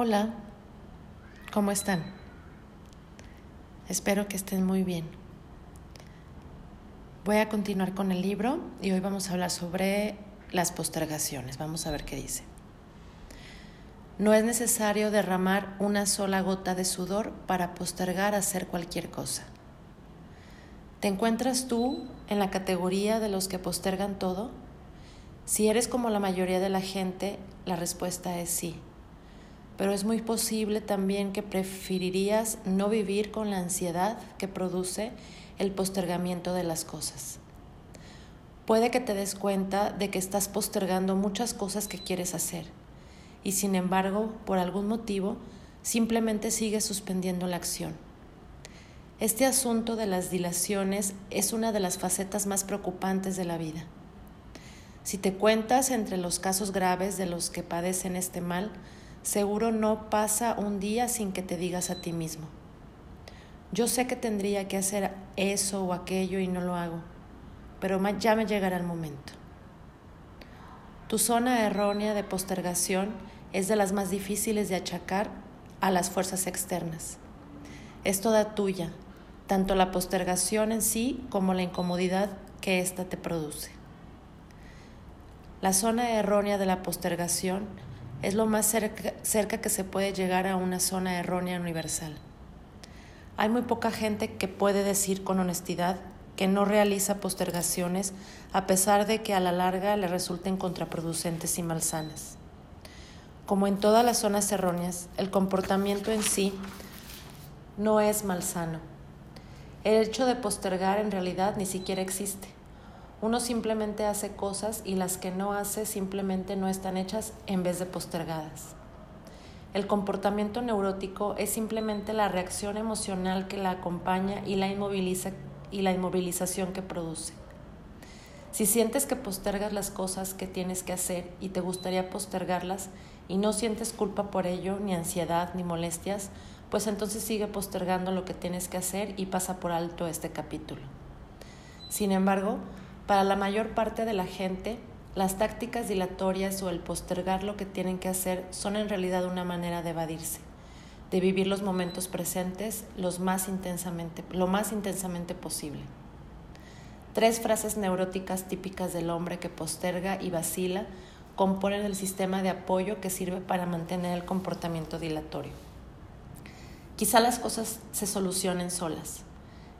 Hola, ¿cómo están? Espero que estén muy bien. Voy a continuar con el libro y hoy vamos a hablar sobre las postergaciones. Vamos a ver qué dice. No es necesario derramar una sola gota de sudor para postergar hacer cualquier cosa. ¿Te encuentras tú en la categoría de los que postergan todo? Si eres como la mayoría de la gente, la respuesta es sí pero es muy posible también que preferirías no vivir con la ansiedad que produce el postergamiento de las cosas. Puede que te des cuenta de que estás postergando muchas cosas que quieres hacer y sin embargo, por algún motivo, simplemente sigues suspendiendo la acción. Este asunto de las dilaciones es una de las facetas más preocupantes de la vida. Si te cuentas entre los casos graves de los que padecen este mal, seguro no pasa un día sin que te digas a ti mismo. Yo sé que tendría que hacer eso o aquello y no lo hago, pero ya me llegará el momento. Tu zona errónea de postergación es de las más difíciles de achacar a las fuerzas externas. Es toda tuya, tanto la postergación en sí como la incomodidad que ésta te produce. La zona errónea de la postergación es lo más cerca, que se puede llegar a una zona errónea universal. Hay muy poca gente que puede decir con honestidad que no realiza postergaciones a pesar de que a la larga le resulten contraproducentes y malsanas. Como en todas las zonas erróneas, el comportamiento en sí no es malsano. El hecho de postergar en realidad ni siquiera existe. Uno simplemente hace cosas y las que no hace simplemente no están hechas en vez de postergadas. El comportamiento neurótico es simplemente la reacción emocional que la acompaña y la, inmoviliza, y la inmovilización que produce. Si sientes que postergas las cosas que tienes que hacer y te gustaría postergarlas y no sientes culpa por ello, ni ansiedad, ni molestias, pues entonces sigue postergando lo que tienes que hacer y pasa por alto este capítulo. Sin embargo, para la mayor parte de la gente, las tácticas dilatorias o el postergar lo que tienen que hacer son en realidad una manera de evadirse, de vivir los momentos presentes los más intensamente, lo más intensamente posible. Tres frases neuróticas típicas del hombre que posterga y vacila componen el sistema de apoyo que sirve para mantener el comportamiento dilatorio. Quizá las cosas se solucionen solas.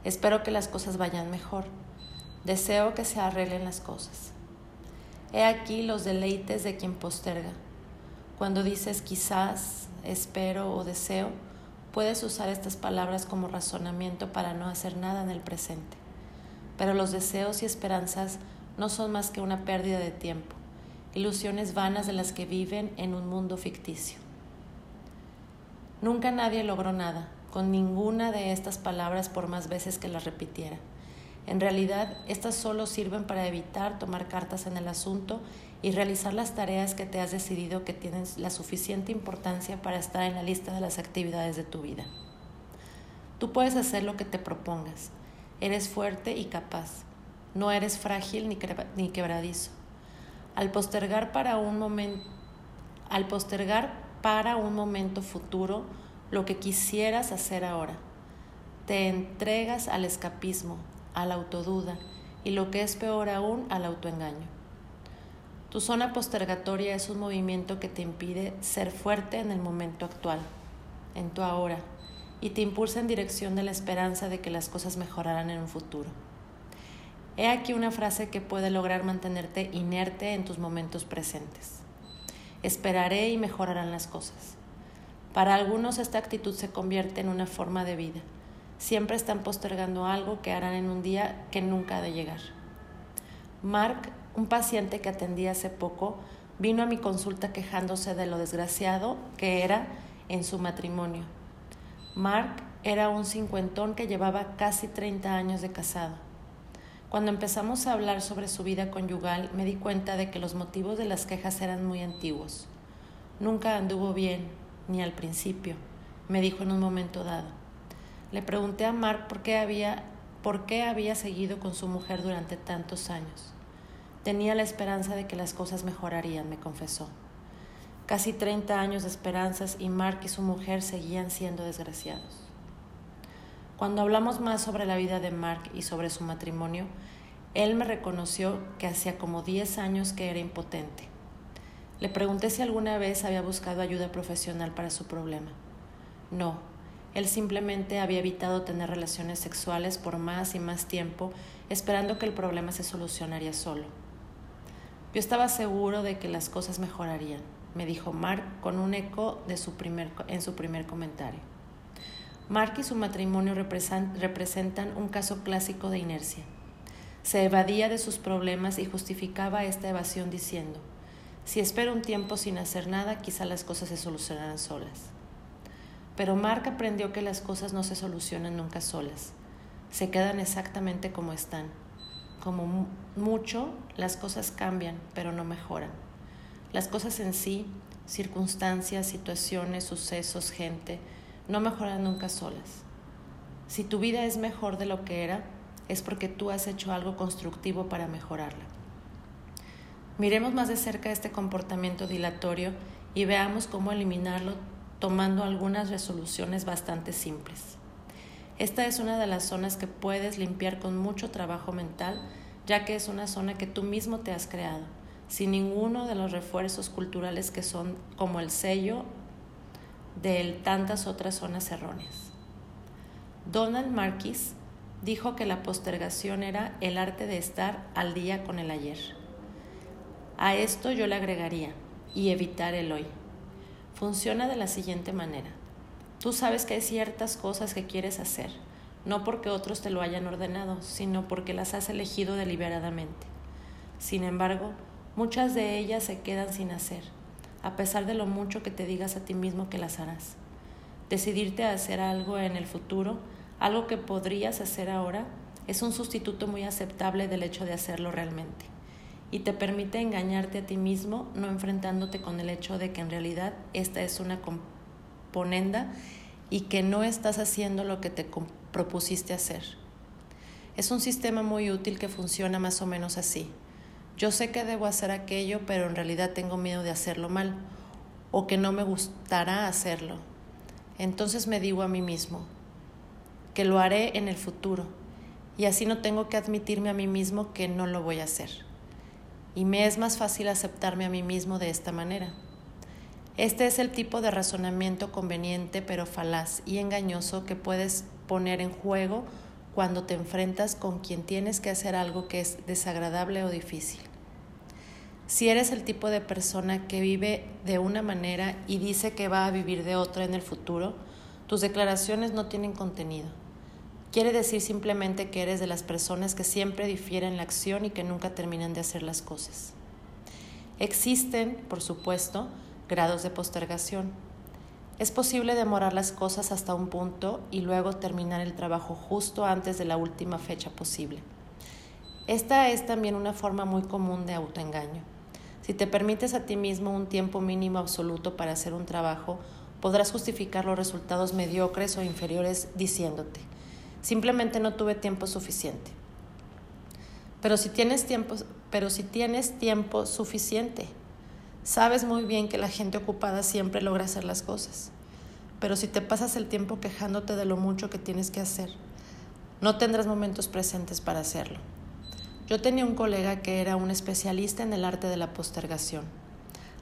Espero que las cosas vayan mejor Deseo que se arreglen las cosas. He aquí los deleites de quien posterga. Cuando dices quizás, espero o deseo, puedes usar estas palabras como razonamiento para no hacer nada en el presente. Pero los deseos y esperanzas no son más que una pérdida de tiempo, ilusiones vanas de las que viven en un mundo ficticio. Nunca nadie logró nada con ninguna de estas palabras por más veces que las repitiera. En realidad, estas solo sirven para evitar tomar cartas en el asunto y realizar las tareas que te has decidido que tienen la suficiente importancia para estar en la lista de las actividades de tu vida. Tú puedes hacer lo que te propongas. Eres fuerte y capaz. No eres frágil ni, quebradizo. Al postergar para un momento, al postergar para un momento futuro lo que quisieras hacer ahora, te entregas al escapismo, a la autoduda y lo que es peor aún al autoengaño. Tu zona postergatoria es un movimiento que te impide ser fuerte en el momento actual, en tu ahora, y te impulsa en dirección de la esperanza de que las cosas mejorarán en un futuro. He aquí una frase que puede lograr mantenerte inerte en tus momentos presentes. Esperaré y mejorarán las cosas. Para algunos esta actitud se convierte en una forma de vida siempre están postergando algo que harán en un día que nunca ha de llegar. Mark, un paciente que atendí hace poco, vino a mi consulta quejándose de lo desgraciado que era en su matrimonio. Mark era un cincuentón que llevaba casi 30 años de casado. Cuando empezamos a hablar sobre su vida conyugal, me di cuenta de que los motivos de las quejas eran muy antiguos. Nunca anduvo bien, ni al principio, me dijo en un momento dado. Le pregunté a Mark por qué había, por qué había seguido con su mujer durante tantos años. Tenía la esperanza de que las cosas mejorarían, me confesó. Casi 30 años de esperanzas y Mark y su mujer seguían siendo desgraciados. Cuando hablamos más sobre la vida de Mark y sobre su matrimonio, él me reconoció que hacía como 10 años que era impotente. Le pregunté si alguna vez había buscado ayuda profesional para su problema. No, él simplemente había evitado tener relaciones sexuales por más y más tiempo, esperando que el problema se solucionaría solo. Yo estaba seguro de que las cosas mejorarían me dijo Mark con un eco de su primer, en su primer comentario. Mark y su matrimonio representan un caso clásico de inercia. Se evadía de sus problemas y justificaba esta evasión diciendo, si espero un tiempo sin hacer nada, quizá las cosas se solucionarán solas. Pero Mark aprendió que las cosas no se solucionan nunca solas, se quedan exactamente como están. Como mucho, las cosas cambian, pero no mejoran. Las cosas en sí, circunstancias, situaciones, sucesos, gente, no mejoran nunca solas. Si tu vida es mejor de lo que era, es porque tú has hecho algo constructivo para mejorarla. Miremos más de cerca este comportamiento dilatorio y veamos cómo eliminarlo tomando algunas resoluciones bastante simples. Esta es una de las zonas que puedes limpiar con mucho trabajo mental, ya que es una zona que tú mismo te has creado sin ninguno de los refuerzos culturales que son como el sello de tantas otras zonas erróneas. Donald Marquis dijo que la postergación era el arte de estar al día con el ayer. A esto yo le agregaría, y evitar el hoy. Funciona de la siguiente manera. Tú sabes que hay ciertas cosas que quieres hacer, no porque otros te lo hayan ordenado, sino porque las has elegido deliberadamente. Sin embargo, Muchas de ellas se quedan sin hacer, a pesar de lo mucho que te digas a ti mismo que las harás. Decidirte a hacer algo en el futuro, algo que podrías hacer ahora, es un sustituto muy aceptable del hecho de hacerlo realmente y te permite engañarte a ti mismo no enfrentándote con el hecho de que en realidad esta es una componenda y que no estás haciendo lo que te propusiste hacer. Es un sistema muy útil que funciona más o menos así. Yo sé que debo hacer aquello, pero en realidad tengo miedo de hacerlo mal o que no me gustará hacerlo. Entonces me digo a mí mismo que lo haré en el futuro y así no tengo que admitirme a mí mismo que no lo voy a hacer. Y me es más fácil aceptarme a mí mismo de esta manera. Este es el tipo de razonamiento conveniente pero falaz y engañoso que puedes poner en juego cuando te enfrentas con quien tienes que hacer algo que es desagradable o difícil. Si eres el tipo de persona que vive de una manera y dice que va a vivir de otra en el futuro, tus declaraciones no tienen contenido. Quiere decir simplemente que eres de las personas que siempre difieren la acción y que nunca terminan de hacer las cosas. Existen, por supuesto, grados de postergación es posible demorar las cosas hasta un punto y luego terminar el trabajo justo antes de la última fecha posible. Esta es también una forma muy común de autoengaño. Si te permites a ti mismo un tiempo mínimo absoluto para hacer un trabajo, podrás justificar los resultados mediocres o inferiores diciéndote, simplemente no tuve tiempo suficiente. Pero si tienes tiempo, suficiente, Sabes muy bien que la gente ocupada siempre logra hacer las cosas, pero si te pasas el tiempo quejándote de lo mucho que tienes que hacer, no tendrás momentos presentes para hacerlo. Yo tenía un colega que era un especialista en el arte de la postergación.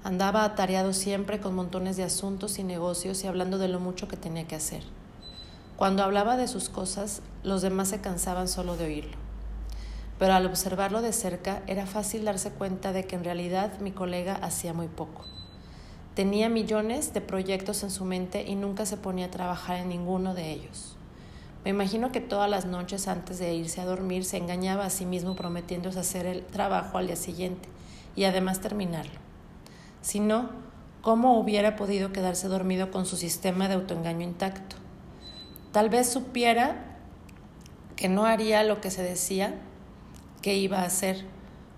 Andaba atareado siempre con montones de asuntos y negocios y hablando de lo mucho que tenía que hacer. Cuando hablaba de sus cosas, los demás se cansaban solo de oírlo pero al observarlo de cerca era fácil darse cuenta de que en realidad mi colega hacía muy poco. Tenía millones de proyectos en su mente y nunca se ponía a trabajar en ninguno de ellos. Me imagino que todas las noches antes de irse a dormir se engañaba a sí mismo prometiéndose hacer el trabajo al día siguiente y además terminarlo. Si no, ¿cómo hubiera podido quedarse dormido con su sistema de autoengaño intacto? Tal vez supiera que no haría lo que se decía qué iba a hacer,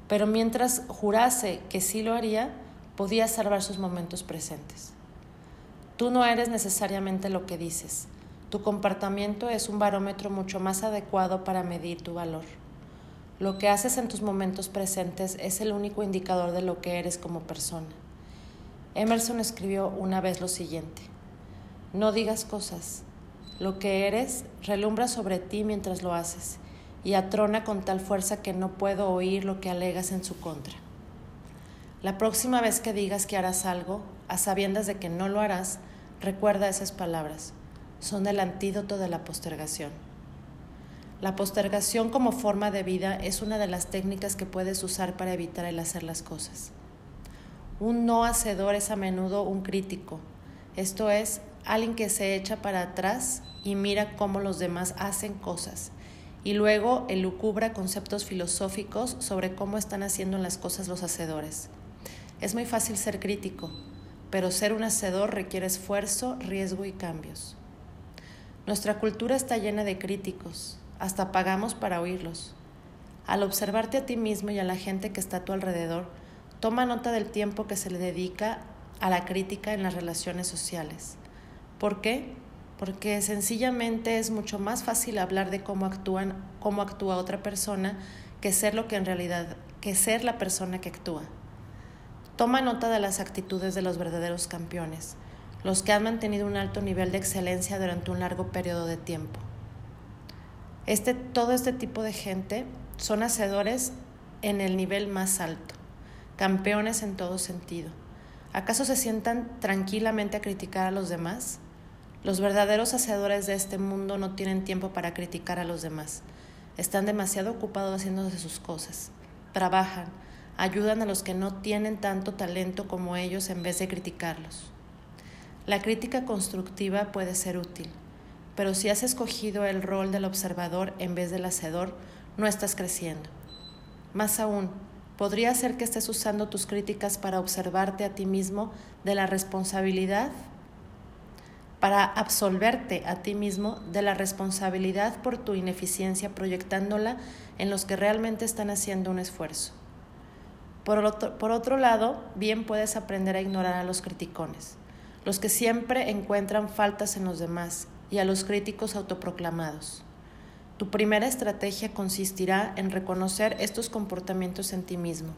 pero mientras jurase que sí lo haría, podía salvar sus momentos presentes. Tú no eres necesariamente lo que dices. Tu comportamiento es un barómetro mucho más adecuado para medir tu valor. Lo que haces en tus momentos presentes es el único indicador de lo que eres como persona. Emerson escribió una vez lo siguiente, no digas cosas, lo que eres relumbra sobre ti mientras lo haces y atrona con tal fuerza que no puedo oír lo que alegas en su contra. La próxima vez que digas que harás algo, a sabiendas de que no lo harás, recuerda esas palabras. Son el antídoto de la postergación. La postergación como forma de vida es una de las técnicas que puedes usar para evitar el hacer las cosas. Un no hacedor es a menudo un crítico, esto es, alguien que se echa para atrás y mira cómo los demás hacen cosas, y luego elucubra conceptos filosóficos sobre cómo están haciendo las cosas los hacedores. Es muy fácil ser crítico, pero ser un hacedor requiere esfuerzo, riesgo y cambios. Nuestra cultura está llena de críticos, hasta pagamos para oírlos. Al observarte a ti mismo y a la gente que está a tu alrededor, toma nota del tiempo que se le dedica a la crítica en las relaciones sociales. ¿Por qué? Porque sencillamente es mucho más fácil hablar de cómo actúan, cómo actúa otra persona que ser lo que en realidad, que ser la persona que actúa. Toma nota de las actitudes de los verdaderos campeones, los que han mantenido un alto nivel de excelencia durante un largo periodo de tiempo. Este, todo este tipo de gente son hacedores en el nivel más alto, campeones en todo sentido. ¿Acaso se sientan tranquilamente a criticar a los demás? Los verdaderos hacedores de este mundo no tienen tiempo para criticar a los demás. Están demasiado ocupados haciéndose sus cosas. Trabajan, ayudan a los que no tienen tanto talento como ellos en vez de criticarlos. La crítica constructiva puede ser útil pero si has escogido el rol del observador en vez del hacedor, no estás creciendo. Más aún, podría ser que estés usando tus críticas para observarte a ti mismo de la responsabilidad, para absolverte a ti mismo de la responsabilidad por tu ineficiencia proyectándola en los que realmente están haciendo un esfuerzo. Por otro, por otro lado, bien puedes aprender a ignorar a los criticones, los que siempre encuentran faltas en los demás y a los críticos autoproclamados. Tu primera estrategia consistirá en reconocer estos comportamientos en ti mismo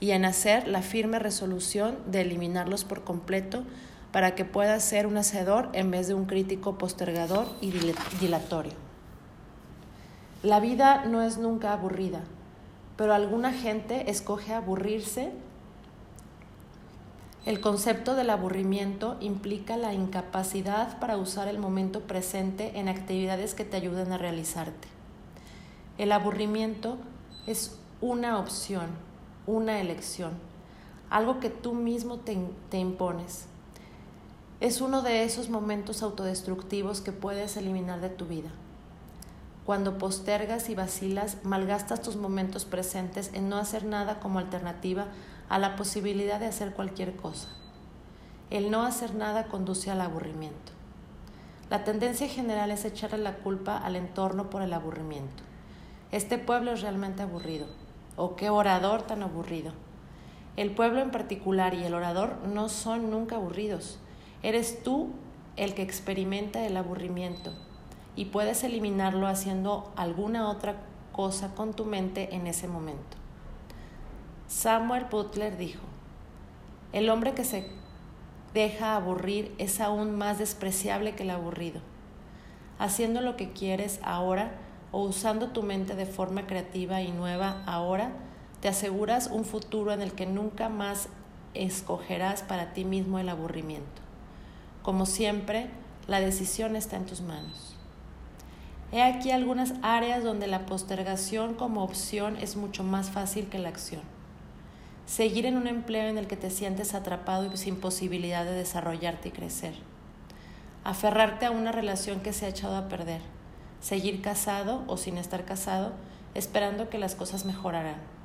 y en hacer la firme resolución de eliminarlos por completo para que puedas ser un hacedor en vez de un crítico postergador y dilatorio. La vida no es nunca aburrida, pero alguna gente escoge aburrirse el concepto del aburrimiento implica la incapacidad para usar el momento presente en actividades que te ayuden a realizarte. El aburrimiento es una opción, una elección, algo que tú mismo te, te impones. Es uno de esos momentos autodestructivos que puedes eliminar de tu vida. Cuando postergas y vacilas, malgastas tus momentos presentes en no hacer nada como alternativa a la posibilidad de hacer cualquier cosa. El no hacer nada conduce al aburrimiento. La tendencia general es echarle la culpa al entorno por el aburrimiento. Este pueblo es realmente aburrido. O qué orador tan aburrido. El pueblo en particular y el orador no son nunca aburridos. Eres tú el que experimenta el aburrimiento y puedes eliminarlo haciendo alguna otra cosa con tu mente en ese momento. Samuel Butler dijo, el hombre que se deja aburrir es aún más despreciable que el aburrido. Haciendo lo que quieres ahora o usando tu mente de forma creativa y nueva ahora, te aseguras un futuro en el que nunca más escogerás para ti mismo el aburrimiento. Como siempre, la decisión está en tus manos. He aquí algunas áreas donde la postergación como opción es mucho más fácil que la acción. Seguir en un empleo en el que te sientes atrapado y sin posibilidad de desarrollarte y crecer. Aferrarte a una relación que se ha echado a perder. Seguir casado o sin estar casado, esperando que las cosas mejorarán.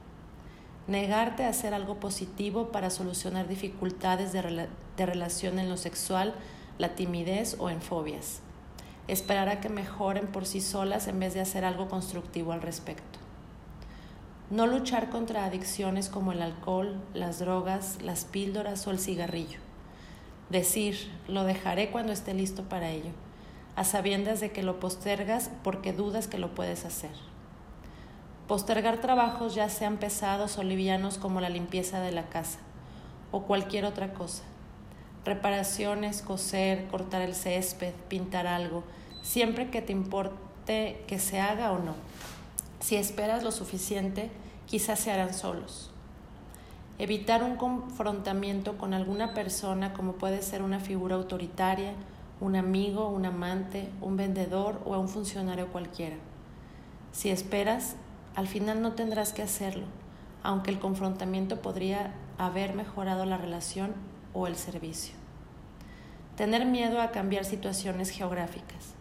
Negarte a hacer algo positivo para solucionar dificultades de, de relación en lo sexual, la timidez o en fobias. Esperar a que mejoren por sí solas en vez de hacer algo constructivo al respecto no luchar contra adicciones como el alcohol, las drogas, las píldoras o el cigarrillo. Decir, lo dejaré cuando esté listo para ello, a sabiendas de que lo postergas porque dudas que lo puedes hacer. Postergar trabajos ya sean pesados o livianos como la limpieza de la casa o cualquier otra cosa. reparaciones, coser, cortar el césped, pintar algo, siempre que te importe que se haga o no. Si esperas lo suficiente, quizás se harán solos. Evitar un confrontamiento con alguna persona como puede ser una figura autoritaria, un amigo, un amante, un vendedor o un funcionario cualquiera. Si esperas, al final no tendrás que hacerlo, aunque el confrontamiento podría haber mejorado la relación o el servicio. Tener miedo a cambiar situaciones geográficas.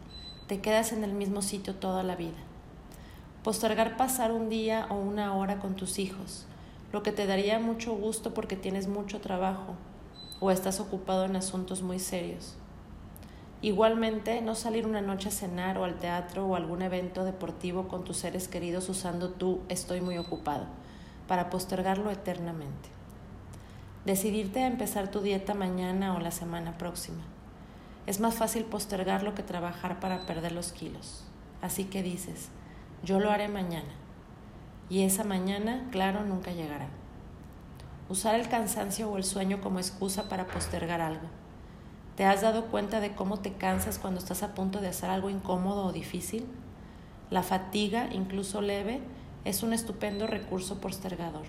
Te quedas en el mismo sitio toda la vida. Postergar pasar un día o una hora con tus hijos, lo que te daría mucho gusto porque tienes mucho trabajo o estás ocupado en asuntos muy serios. Igualmente, no salir una noche a cenar o al teatro o algún evento deportivo con tus seres queridos usando tú estoy muy ocupado, para postergarlo eternamente. Decidirte a empezar tu dieta mañana o la semana próxima. Es más fácil postergarlo que trabajar para perder los kilos. Así que dices, yo lo haré mañana. Y esa mañana, claro, nunca llegará. Usar el cansancio o el sueño como excusa para postergar algo ¿Te has dado cuenta de cómo te cansas cuando estás a punto de hacer algo incómodo o difícil? La fatiga, incluso leve, es un estupendo recurso postergador.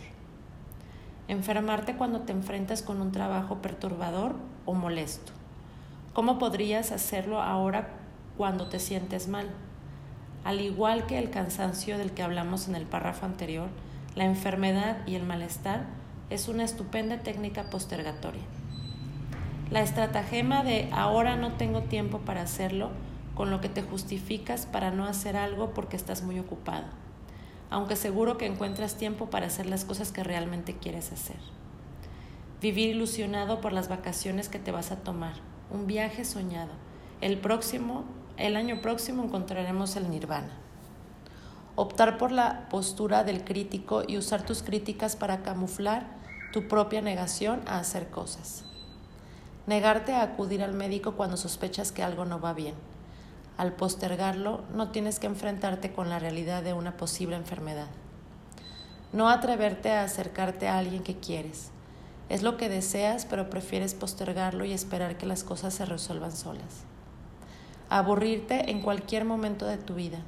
Enfermarte cuando te enfrentas con un trabajo perturbador o molesto. ¿Cómo podrías hacerlo ahora cuando te sientes mal? Al igual que el cansancio del que hablamos en el párrafo anterior, la enfermedad y el malestar es una estupenda técnica postergatoria. La estratagema de ahora no tengo tiempo para hacerlo, con lo que te justificas para no hacer algo porque estás muy ocupado, aunque seguro que encuentras tiempo para hacer las cosas que realmente quieres hacer. Vivir ilusionado por las vacaciones que te vas a tomar, un viaje soñado. El próximo, el año próximo encontraremos el nirvana. Optar por la postura del crítico y usar tus críticas para camuflar tu propia negación a hacer cosas. Negarte a acudir al médico cuando sospechas que algo no va bien. Al postergarlo, no tienes que enfrentarte con la realidad de una posible enfermedad. No atreverte a acercarte a alguien que quieres. Es lo que deseas, pero prefieres postergarlo y esperar que las cosas se resuelvan solas. Aburrirte en cualquier momento de tu vida.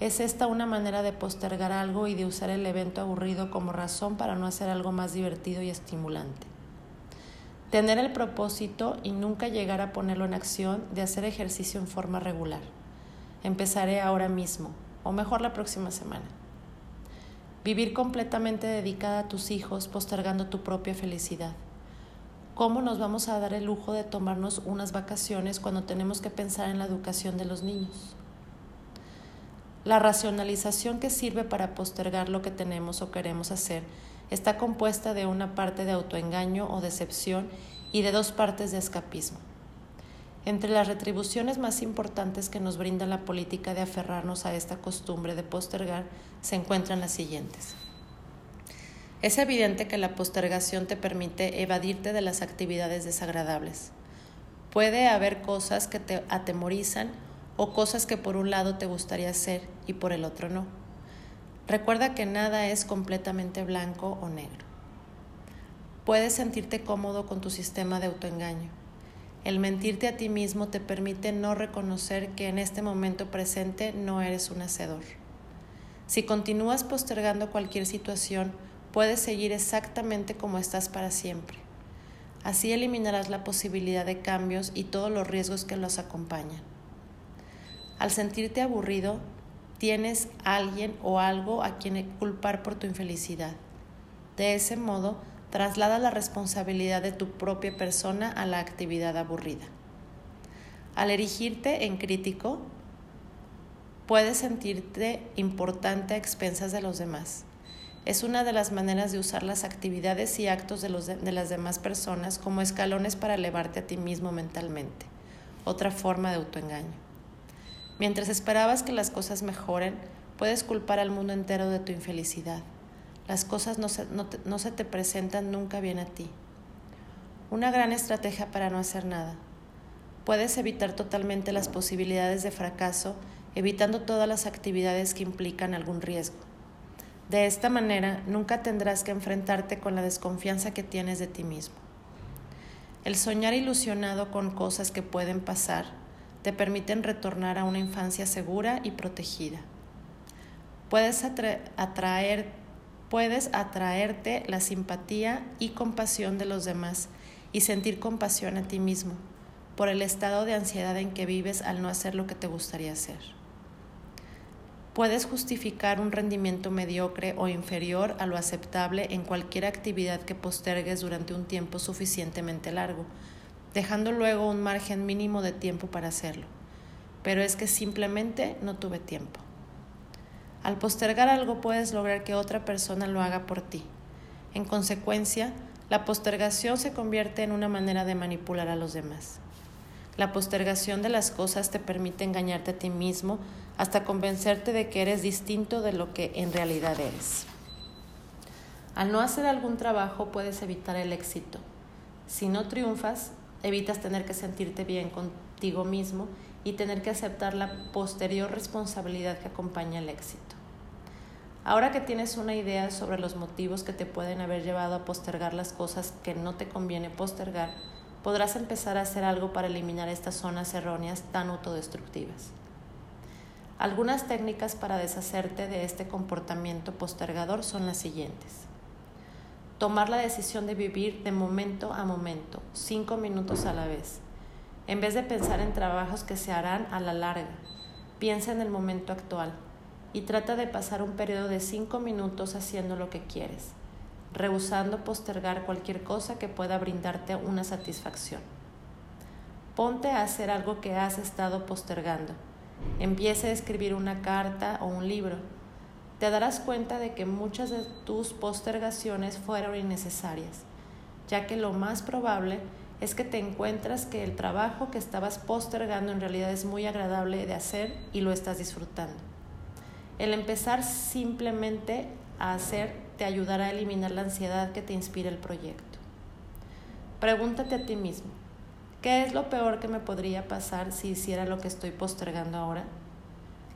¿Es esta una manera de postergar algo y de usar el evento aburrido como razón para no hacer algo más divertido y estimulante? Tener el propósito y nunca llegar a ponerlo en acción de hacer ejercicio en forma regular. Empezaré ahora mismo, o mejor la próxima semana. Vivir completamente dedicada a tus hijos, postergando tu propia felicidad. ¿Cómo nos vamos a dar el lujo de tomarnos unas vacaciones cuando tenemos que pensar en la educación de los niños? La racionalización que sirve para postergar lo que tenemos o queremos hacer está compuesta de una parte de autoengaño o decepción y de dos partes de escapismo. Entre las retribuciones más importantes que nos brinda la política de aferrarnos a esta costumbre de postergar se encuentran las siguientes. Es evidente que la postergación te permite evadirte de las actividades desagradables. Puede haber cosas que te atemorizan o cosas que por un lado te gustaría hacer y por el otro no. Recuerda que nada es completamente blanco o negro. Puedes sentirte cómodo con tu sistema de autoengaño. El mentirte a ti mismo te permite no reconocer que en este momento presente no eres un hacedor. Si continúas postergando cualquier situación, puedes seguir exactamente como estás para siempre. Así eliminarás la posibilidad de cambios y todos los riesgos que los acompañan. Al sentirte aburrido, tienes alguien o algo a quien culpar por tu infelicidad. De ese modo, traslada la responsabilidad de tu propia persona a la actividad aburrida. Al erigirte en crítico, puedes sentirte importante a expensas de los demás. Es una de las maneras de usar las actividades y actos de, de, las demás personas como escalones para elevarte a ti mismo mentalmente. Otra forma de autoengaño. Mientras esperabas que las cosas mejoren, puedes culpar al mundo entero de tu infelicidad. Las cosas no se, no, se te presentan nunca bien a ti. Una gran estrategia para no hacer nada. Puedes evitar totalmente las posibilidades de fracaso, evitando todas las actividades que implican algún riesgo. De esta manera, nunca tendrás que enfrentarte con la desconfianza que tienes de ti mismo. El soñar ilusionado con cosas que pueden pasar te permiten retornar a una infancia segura y protegida. Puedes, atraer, puedes atraerte la simpatía y compasión de los demás y sentir compasión a ti mismo por el estado de ansiedad en que vives al no hacer lo que te gustaría hacer. Puedes justificar un rendimiento mediocre o inferior a lo aceptable en cualquier actividad que postergues durante un tiempo suficientemente largo, dejando luego un margen mínimo de tiempo para hacerlo. Pero es que simplemente no tuve tiempo. Al postergar algo puedes lograr que otra persona lo haga por ti. En consecuencia, la postergación se convierte en una manera de manipular a los demás. La postergación de las cosas te permite engañarte a ti mismo hasta convencerte de que eres distinto de lo que en realidad eres. Al no hacer algún trabajo puedes evitar el éxito. Si no triunfas, evitas tener que sentirte bien contigo mismo y tener que aceptar la posterior responsabilidad que acompaña el éxito. Ahora que tienes una idea sobre los motivos que te pueden haber llevado a postergar las cosas que no te conviene postergar, podrás empezar a hacer algo para eliminar estas zonas erróneas tan autodestructivas. Algunas técnicas para deshacerte de este comportamiento postergador son las siguientes. Tomar la decisión de vivir de momento a momento, cinco minutos a la vez. En vez de pensar en trabajos que se harán a la larga, piensa en el momento actual y trata de pasar un periodo de cinco minutos haciendo lo que quieres rehusando postergar cualquier cosa que pueda brindarte una satisfacción. Ponte a hacer algo que has estado postergando. Empiece a escribir una carta o un libro. Te darás cuenta de que muchas de tus postergaciones fueron innecesarias, ya que lo más probable es que te encuentras que el trabajo que estabas postergando en realidad es muy agradable de hacer y lo estás disfrutando. El empezar simplemente a hacer te ayudará a eliminar la ansiedad que te inspira el proyecto. Pregúntate a ti mismo, ¿qué es lo peor que me podría pasar si hiciera lo que estoy postergando ahora?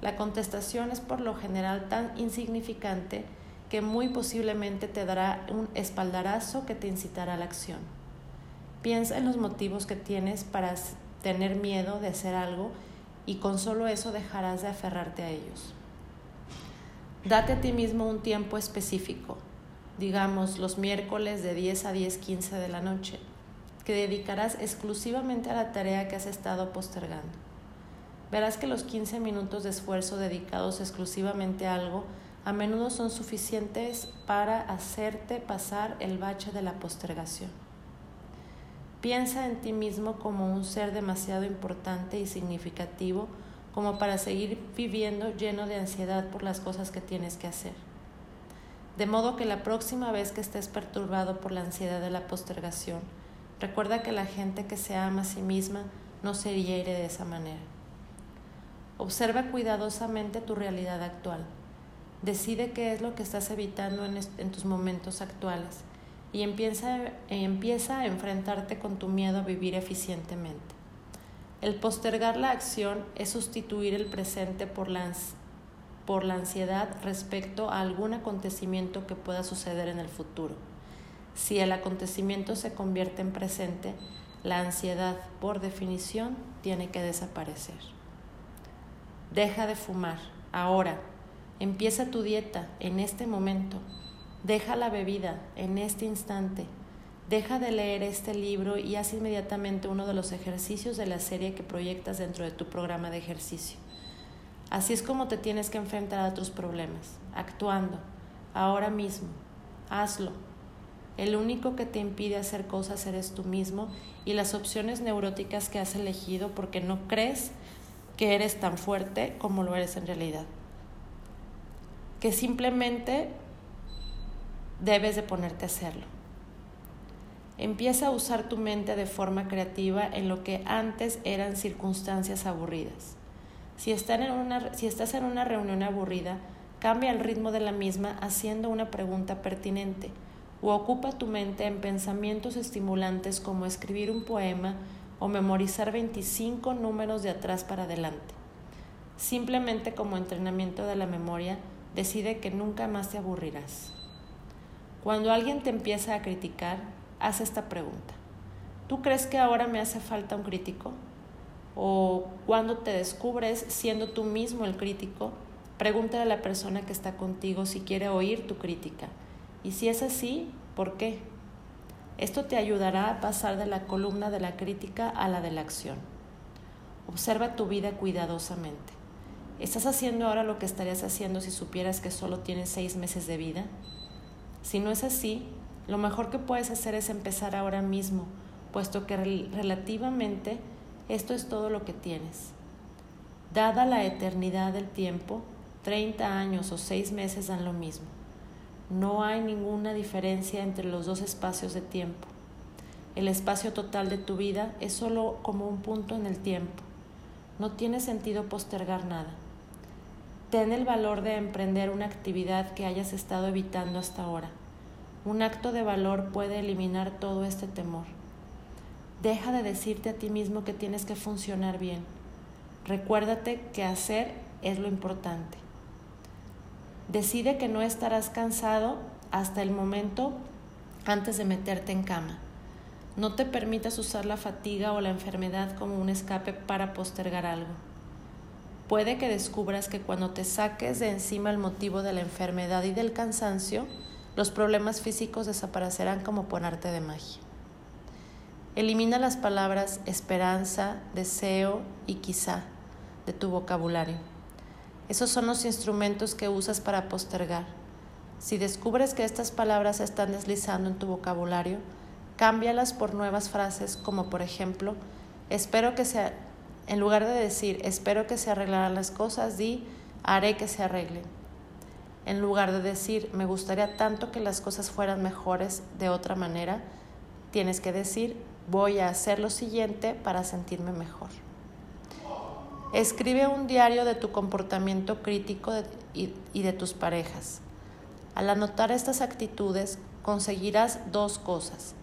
La contestación es por lo general tan insignificante que muy posiblemente te dará un espaldarazo que te incitará a la acción. Piensa en los motivos que tienes para tener miedo de hacer algo y con solo eso dejarás de aferrarte a ellos. Date a ti mismo un tiempo específico, digamos los miércoles de 10 a 10, 15 de la noche, que dedicarás exclusivamente a la tarea que has estado postergando. Verás que los 15 minutos de esfuerzo dedicados exclusivamente a algo a menudo son suficientes para hacerte pasar el bache de la postergación. Piensa en ti mismo como un ser demasiado importante y significativo como para seguir viviendo lleno de ansiedad por las cosas que tienes que hacer. De modo que la próxima vez que estés perturbado por la ansiedad de la postergación, recuerda que la gente que se ama a sí misma no se hiere de esa manera. Observa cuidadosamente tu realidad actual. Decide qué es lo que estás evitando en, tus momentos actuales y empieza, a enfrentarte con tu miedo a vivir eficientemente. El postergar la acción es sustituir el presente por la ansiedad respecto a algún acontecimiento que pueda suceder en el futuro. Si el acontecimiento se convierte en presente, la ansiedad, por definición, tiene que desaparecer. Deja de fumar, ahora. Empieza tu dieta en este momento. Deja la bebida en este instante. Deja de leer este libro y haz inmediatamente uno de los ejercicios de la serie que proyectas dentro de tu programa de ejercicio. Así es como te tienes que enfrentar a otros problemas, actuando, ahora mismo. Hazlo. El único que te impide hacer cosas eres tú mismo y las opciones neuróticas que has elegido porque no crees que eres tan fuerte como lo eres en realidad. Que simplemente debes de ponerte a hacerlo. Empieza a usar tu mente de forma creativa en lo que antes eran circunstancias aburridas. Si, si estás en una reunión aburrida, cambia el ritmo de la misma haciendo una pregunta pertinente o ocupa tu mente en pensamientos estimulantes como escribir un poema o memorizar 25 números de atrás para adelante. Simplemente como entrenamiento de la memoria, decide que nunca más te aburrirás. Cuando alguien te empieza a criticar, haz esta pregunta. ¿Tú crees que ahora me hace falta un crítico? ¿O cuando te descubres siendo tú mismo el crítico? Pregúntale a la persona que está contigo si quiere oír tu crítica. Y si es así, ¿por qué? Esto te ayudará a pasar de la columna de la crítica a la de la acción. Observa tu vida cuidadosamente. ¿Estás haciendo ahora lo que estarías haciendo si supieras que solo tienes seis meses de vida? Si no es así, lo mejor que puedes hacer es empezar ahora mismo puesto que relativamente esto es todo lo que tienes. Dada la eternidad del tiempo, 30 años o 6 meses dan lo mismo. No hay ninguna diferencia entre los dos espacios de tiempo. El espacio total de tu vida es solo como un punto en el tiempo. No tiene sentido postergar nada. Ten el valor de emprender una actividad que hayas estado evitando hasta ahora. Un acto de valor puede eliminar todo este temor. Deja de decirte a ti mismo que tienes que funcionar bien. Recuérdate que hacer es lo importante. Decide que no estarás cansado hasta el momento antes de meterte en cama. No te permitas usar la fatiga o la enfermedad como un escape para postergar algo. Puede que descubras que cuando te saques de encima el motivo de la enfermedad y del cansancio, los problemas físicos desaparecerán como por arte de magia. Elimina las palabras esperanza, deseo y quizá de tu vocabulario. Esos son los instrumentos que usas para postergar. Si descubres que estas palabras se están deslizando en tu vocabulario, cámbialas por nuevas frases como por ejemplo, espero que sea, en lugar de decir espero que se arreglaran las cosas, di haré que se arreglen. En lugar de decir me gustaría tanto que las cosas fueran mejores de otra manera, tienes que decir voy a hacer lo siguiente para sentirme mejor. Escribe un diario de tu comportamiento crítico y de tus parejas. Al anotar estas actitudes conseguirás dos cosas.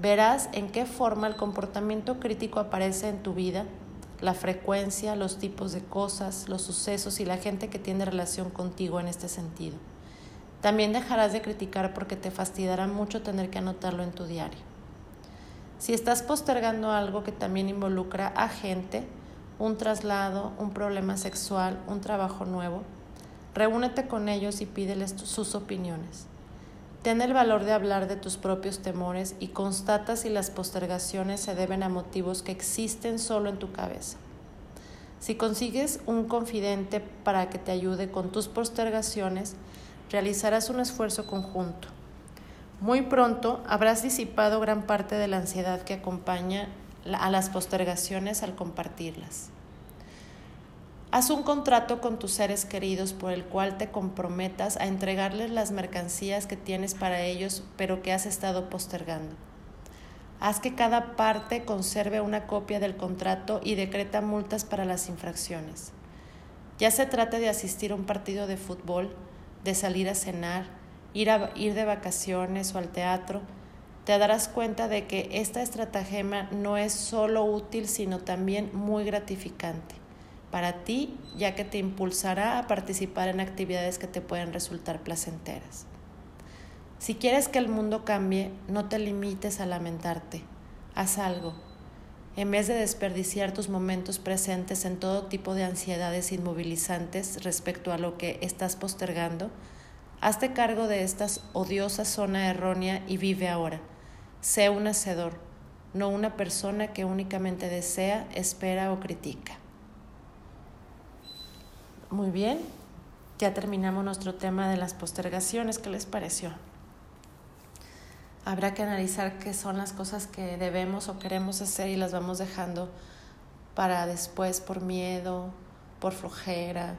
Verás en qué forma el comportamiento crítico aparece en tu vida, la frecuencia, los tipos de cosas, los sucesos y la gente que tiene relación contigo en este sentido. También dejarás de criticar porque te fastidará mucho tener que anotarlo en tu diario. Si estás postergando algo que también involucra a gente, un traslado, un problema sexual, un trabajo nuevo, reúnete con ellos y pídeles sus opiniones. Ten el valor de hablar de tus propios temores y constata si las postergaciones se deben a motivos que existen solo en tu cabeza. Si consigues un confidente para que te ayude con tus postergaciones, realizarás un esfuerzo conjunto. Muy pronto habrás disipado gran parte de la ansiedad que acompaña a las postergaciones al compartirlas. Haz un contrato con tus seres queridos por el cual te comprometas a entregarles las mercancías que tienes para ellos pero que has estado postergando. Haz que cada parte conserve una copia del contrato y decreta multas para las infracciones. Ya se trate de asistir a un partido de fútbol, de salir a cenar, ir, a, ir de vacaciones o al teatro, te darás cuenta de que esta estratagema no es solo útil, sino también muy gratificante para ti, ya que te impulsará a participar en actividades que te pueden resultar placenteras. Si quieres que el mundo cambie, no te limites a lamentarte, haz algo. En vez de desperdiciar tus momentos presentes en todo tipo de ansiedades inmovilizantes respecto a lo que estás postergando, Hazte cargo de esta odiosa zona errónea y vive ahora. Sé un hacedor, no una persona que únicamente desea, espera o critica. Muy bien, ya terminamos nuestro tema de las postergaciones. ¿Qué les pareció? Habrá que analizar qué son las cosas que debemos o queremos hacer y las vamos dejando para después por miedo, por flojera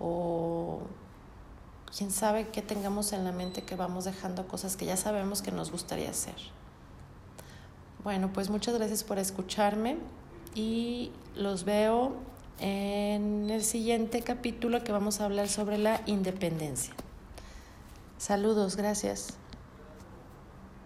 o quién sabe qué tengamos en la mente que vamos dejando cosas que ya sabemos que nos gustaría hacer. Bueno, pues muchas gracias por escucharme y los veo en el siguiente capítulo que vamos a hablar sobre la independencia. Saludos, gracias.